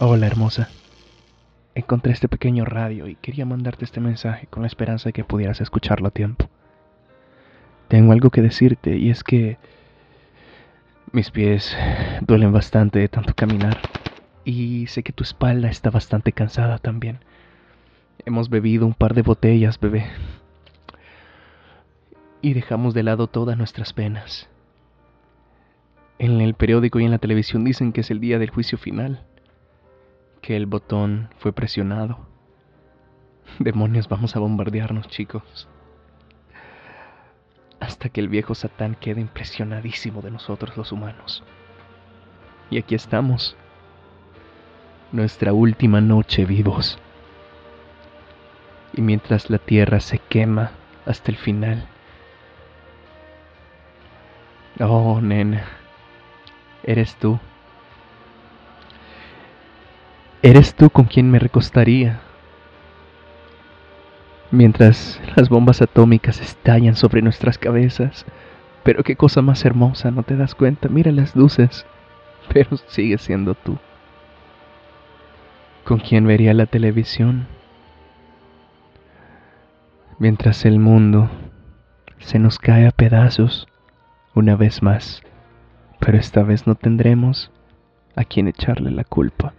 Hola hermosa. Encontré este pequeño radio y quería mandarte este mensaje con la esperanza de que pudieras escucharlo a tiempo. Tengo algo que decirte y es que mis pies duelen bastante de tanto caminar y sé que tu espalda está bastante cansada también. Hemos bebido un par de botellas, bebé. Y dejamos de lado todas nuestras penas. En el periódico y en la televisión dicen que es el día del juicio final, que el botón fue presionado. Demonios, vamos a bombardearnos, chicos. Hasta que el viejo Satán quede impresionadísimo de nosotros los humanos. Y aquí estamos. Nuestra última noche vivos. Y mientras la tierra se quema hasta el final. Oh, nena. Eres tú. Eres tú con quien me recostaría. Mientras las bombas atómicas estallan sobre nuestras cabezas. Pero qué cosa más hermosa, ¿no te das cuenta? Mira las luces. Pero sigue siendo tú. ¿Con quién vería la televisión? Mientras el mundo se nos cae a pedazos una vez más pero esta vez no tendremos a quien echarle la culpa.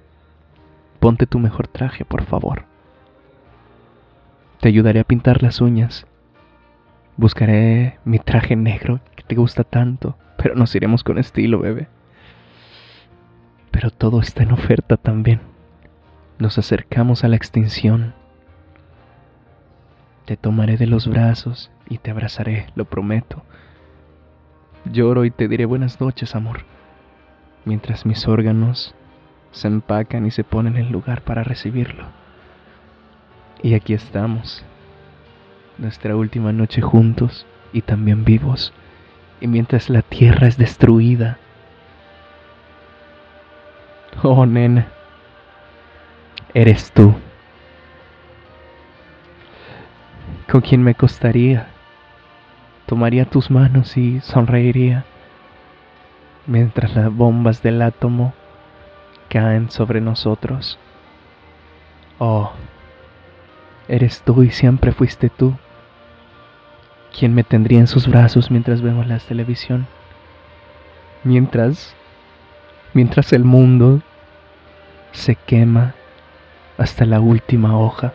Ponte tu mejor traje, por favor. Te ayudaré a pintar las uñas. Buscaré mi traje negro que te gusta tanto, pero nos iremos con estilo, bebé. Pero todo está en oferta también. Nos acercamos a la extinción. Te tomaré de los brazos y te abrazaré, lo prometo. Lloro y te diré buenas noches, amor, mientras mis órganos se empacan y se ponen en lugar para recibirlo. Y aquí estamos, nuestra última noche juntos y también vivos, y mientras la tierra es destruida. Oh, nena, eres tú. ¿Con quién me costaría? tomaría tus manos y sonreiría mientras las bombas del átomo caen sobre nosotros. Oh, eres tú y siempre fuiste tú quien me tendría en sus brazos mientras vemos la televisión. Mientras, mientras el mundo se quema hasta la última hoja.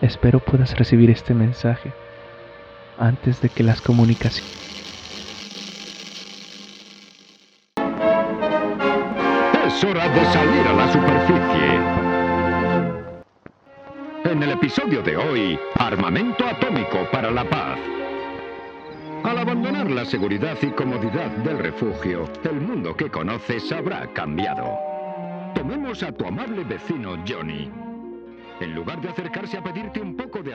Espero puedas recibir este mensaje antes de que las comunicaciones... de salir a la superficie. En el episodio de hoy, armamento atómico para la paz. Al abandonar la seguridad y comodidad del refugio, el mundo que conoces habrá cambiado. Tomemos a tu amable vecino Johnny. En lugar de acercarse a pedirte un poco de